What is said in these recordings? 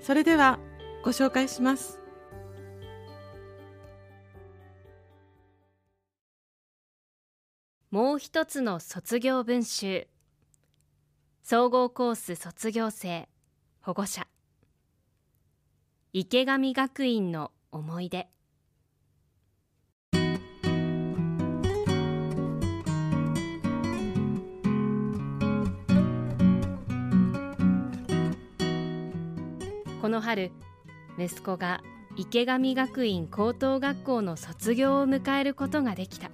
それではご紹介します。もう一つの卒業文集。総合コース卒業生保護者。池上学院の思い出。この春息子が池上学院高等学校の卒業を迎えることができた。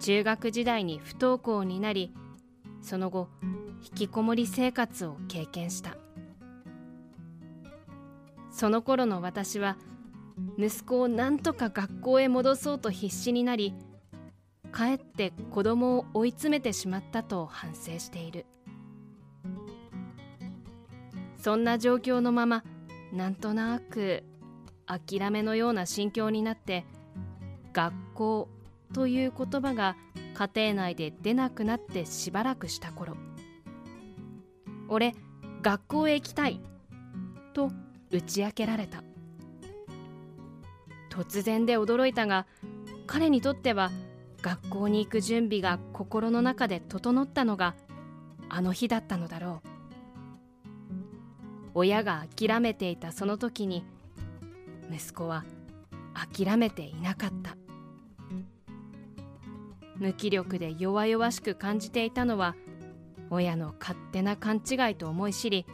中学時代に不登校になりその後引きこもり生活を経験した。その頃の私は息子を何とか学校へ戻そうと必死になりかえって子供を追い詰めてしまったと反省している。そんな状況のままなんとなく諦めのような心境になって学校という言葉が家庭内で出なくなってしばらくした頃。俺学校へ行きたいと打ち明けられた。突然で驚いたが彼にとっては学校に行く準備が心の中で整ったのがあの日だったのだろう。親が諦めていたその時に息子は諦めていなかった。無気力で弱々しく感じていたのは親の勝手な勘違いと思い知り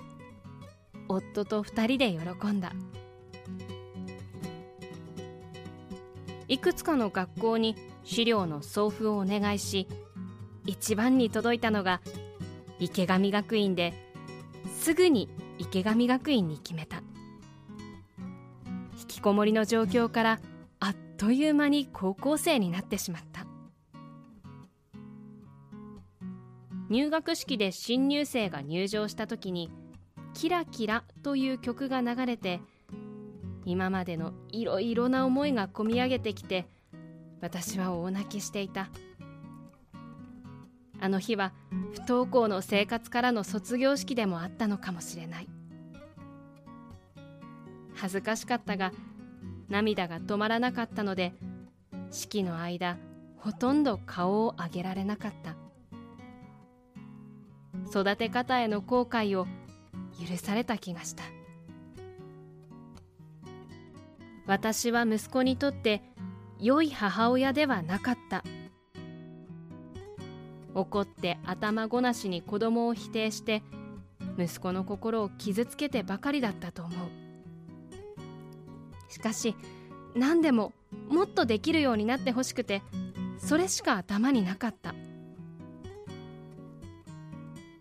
夫と二人で喜んだ。いくつかの学校に資料の送付をお願いし一番に届いたのが池上学院ですぐに池上学院に決めた。引きこもりの状況からあっという間に高校生になってしまった。入学式で新入生が入場した時に「キラキラ」という曲が流れて今までのいろいろな思いがこみ上げてきて私は大泣きしていた。あの日は不登校の生活からの卒業式でもあったのかもしれない。恥ずかしかったが涙が止まらなかったので式の間ほとんど顔を上げられなかった。育て方への後悔を許された気がした。私は息子にとって良い母親ではなかった。怒って頭ごなしに子供を否定して息子の心を傷つけてばかりだったと思う。しかし何でももっとできるようになってほしくてそれしか頭になかった。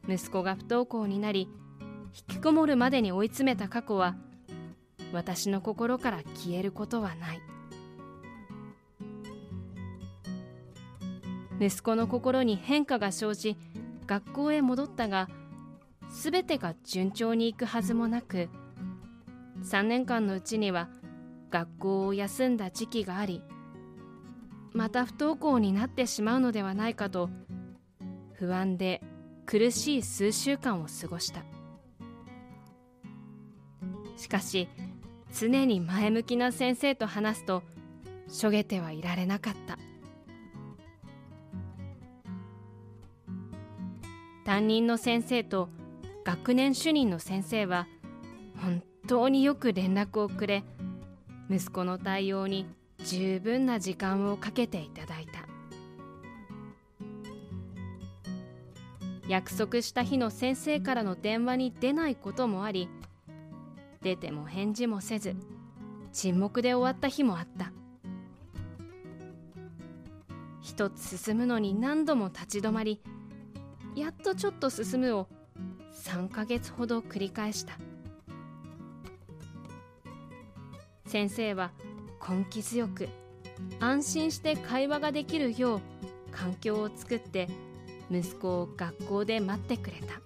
息子が不登校になり引きこもるまでに追い詰めた過去は私の心から消えることはない。息子の心に変化が生じ学校へ戻ったが全てが順調にいくはずもなく3年間のうちには学校を休んだ時期がありまた不登校になってしまうのではないかと不安で苦しい数週間を過ごした。しかし常に前向きな先生と話すとしょげてはいられなかった。担任の先生と学年主任の先生は本当によく連絡をくれ息子の対応に十分な時間をかけていただいた。約束した日の先生からの電話に出ないこともあり出ても返事もせず沈黙で終わった日もあった。一つ進むのに何度も立ち止まりやっとちょっと進むを3ヶ月ほど繰り返した。先生は根気強く安心して会話ができるよう環境を作って息子を学校で待ってくれた。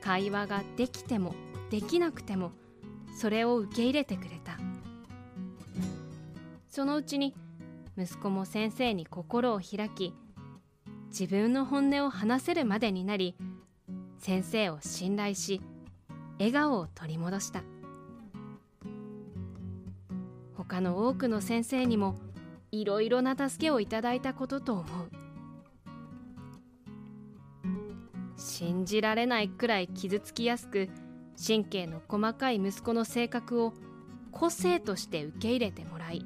会話ができてもできなくてもそれを受け入れてくれた。そのうちに息子も先生に心を開き自分の本音を話せるまでになり先生を信頼し笑顔を取り戻した。他の多くの先生にもいろいろな助けをいただいたことと思う。信じられないくらい傷つきやすく神経の細かい息子の性格を個性として受け入れてもらい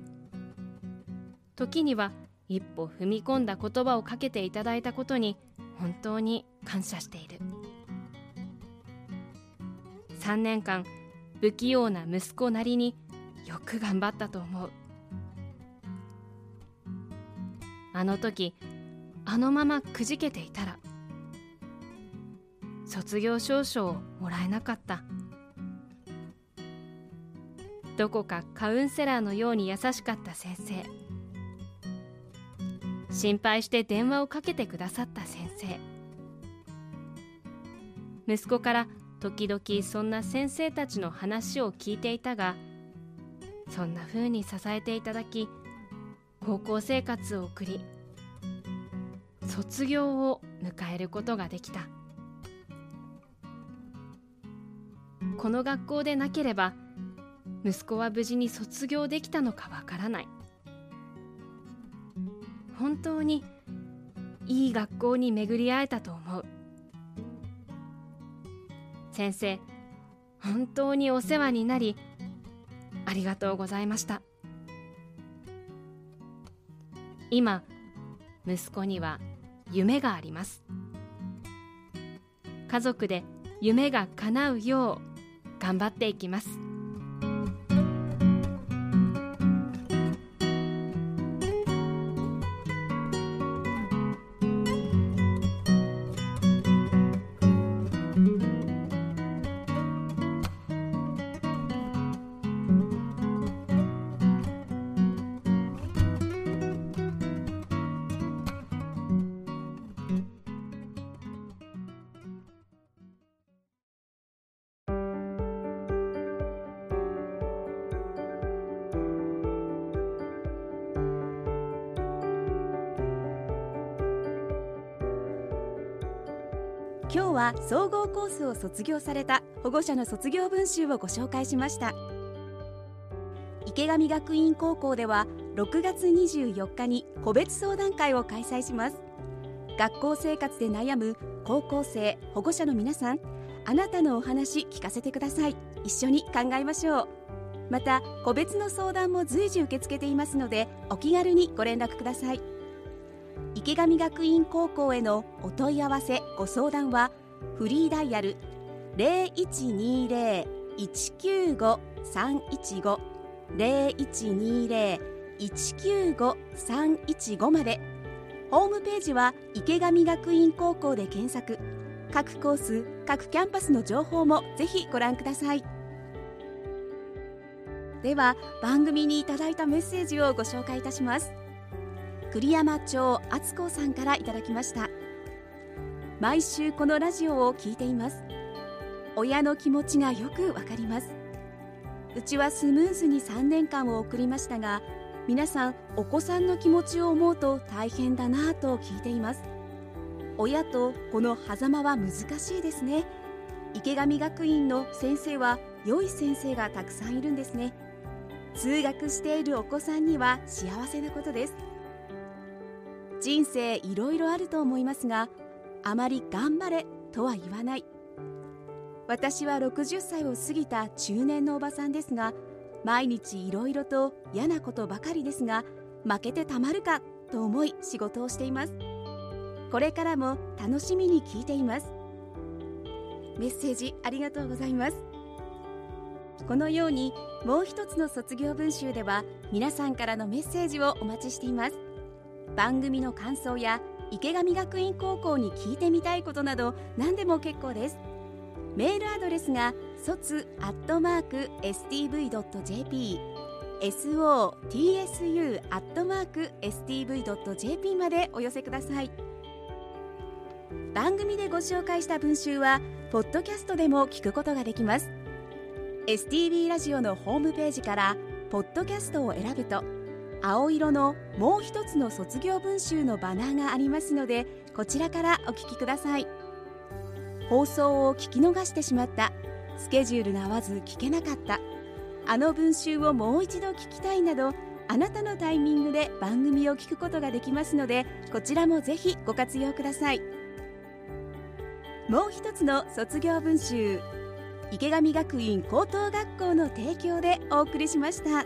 時には一歩踏み込んだ言葉をかけていただいたことに本当に感謝している。3年間不器用な息子なりによく頑張ったと思う。あの時あのままくじけていたら卒業証書をもらえなかった。どこかカウンセラーのように優しかった先生。心配して電話をかけてくださった先生。息子から時々そんな先生たちの話を聞いていたがそんな風に支えていただき高校生活を送り卒業を迎えることができた。この学校でなければ息子は無事に卒業できたのかわからない。本当にいい学校に巡り会えたと思う。先生本当にお世話になりありがとうございました。今息子には夢があります。家族で夢が叶うよう頑張っていきます。今日は総合コースを卒業された保護者の卒業文集をご紹介しました。池上学院高校では6月24日に個別相談会を開催します。学校生活で悩む高校生保護者の皆さんあなたのお話聞かせてください。一緒に考えましょう。また個別の相談も随時受け付けていますのでお気軽にご連絡ください。池上学院高校へのお問い合わせご相談はフリーダイヤル0120-195-315 0120-195-315まで。ホームページは池上学院高校で検索。各コース各キャンパスの情報もぜひご覧ください。では番組にいただいたメッセージをご紹介いたします。栗山町敦子さんからいただきました。毎週このラジオを聞いています。親の気持ちがよくわかります。うちはスムーズに3年間を送りましたが皆さんお子さんの気持ちを思うと大変だなぁと聞いています。親とこの狭間は難しいですね。池上学院の先生は良い先生がたくさんいるんですね。通学しているお子さんには幸せなことです。人生いろいろあると思いますがあまり頑張れとは言わない。私は60歳を過ぎた中年のおばさんですが毎日いろいろと嫌なことばかりですが負けてたまるかと思い仕事をしています。これからも楽しみに聞いています。メッセージありがとうございます。このようにもう一つの卒業文集では皆さんからのメッセージをお待ちしています。番組の感想や池上学院高校に聞いてみたいことなど何でも結構です。メールアドレスが卒アットマーク stv.jp sotsu アットマーク stv.jp までお寄せください。番組でご紹介した文集はポッドキャストでも聞くことができます。STV ラジオのホームページからポッドキャストを選ぶと青色のもう一つの卒業文集のバナーがありますのでこちらからお聞きください。放送を聞き逃してしまった。スケジュールが合わず聞けなかった。あの文集をもう一度聞きたいなどあなたのタイミングで番組を聞くことができますのでこちらもぜひご活用ください。もう一つの卒業文集池上学院高等学校の提供でお送りしました。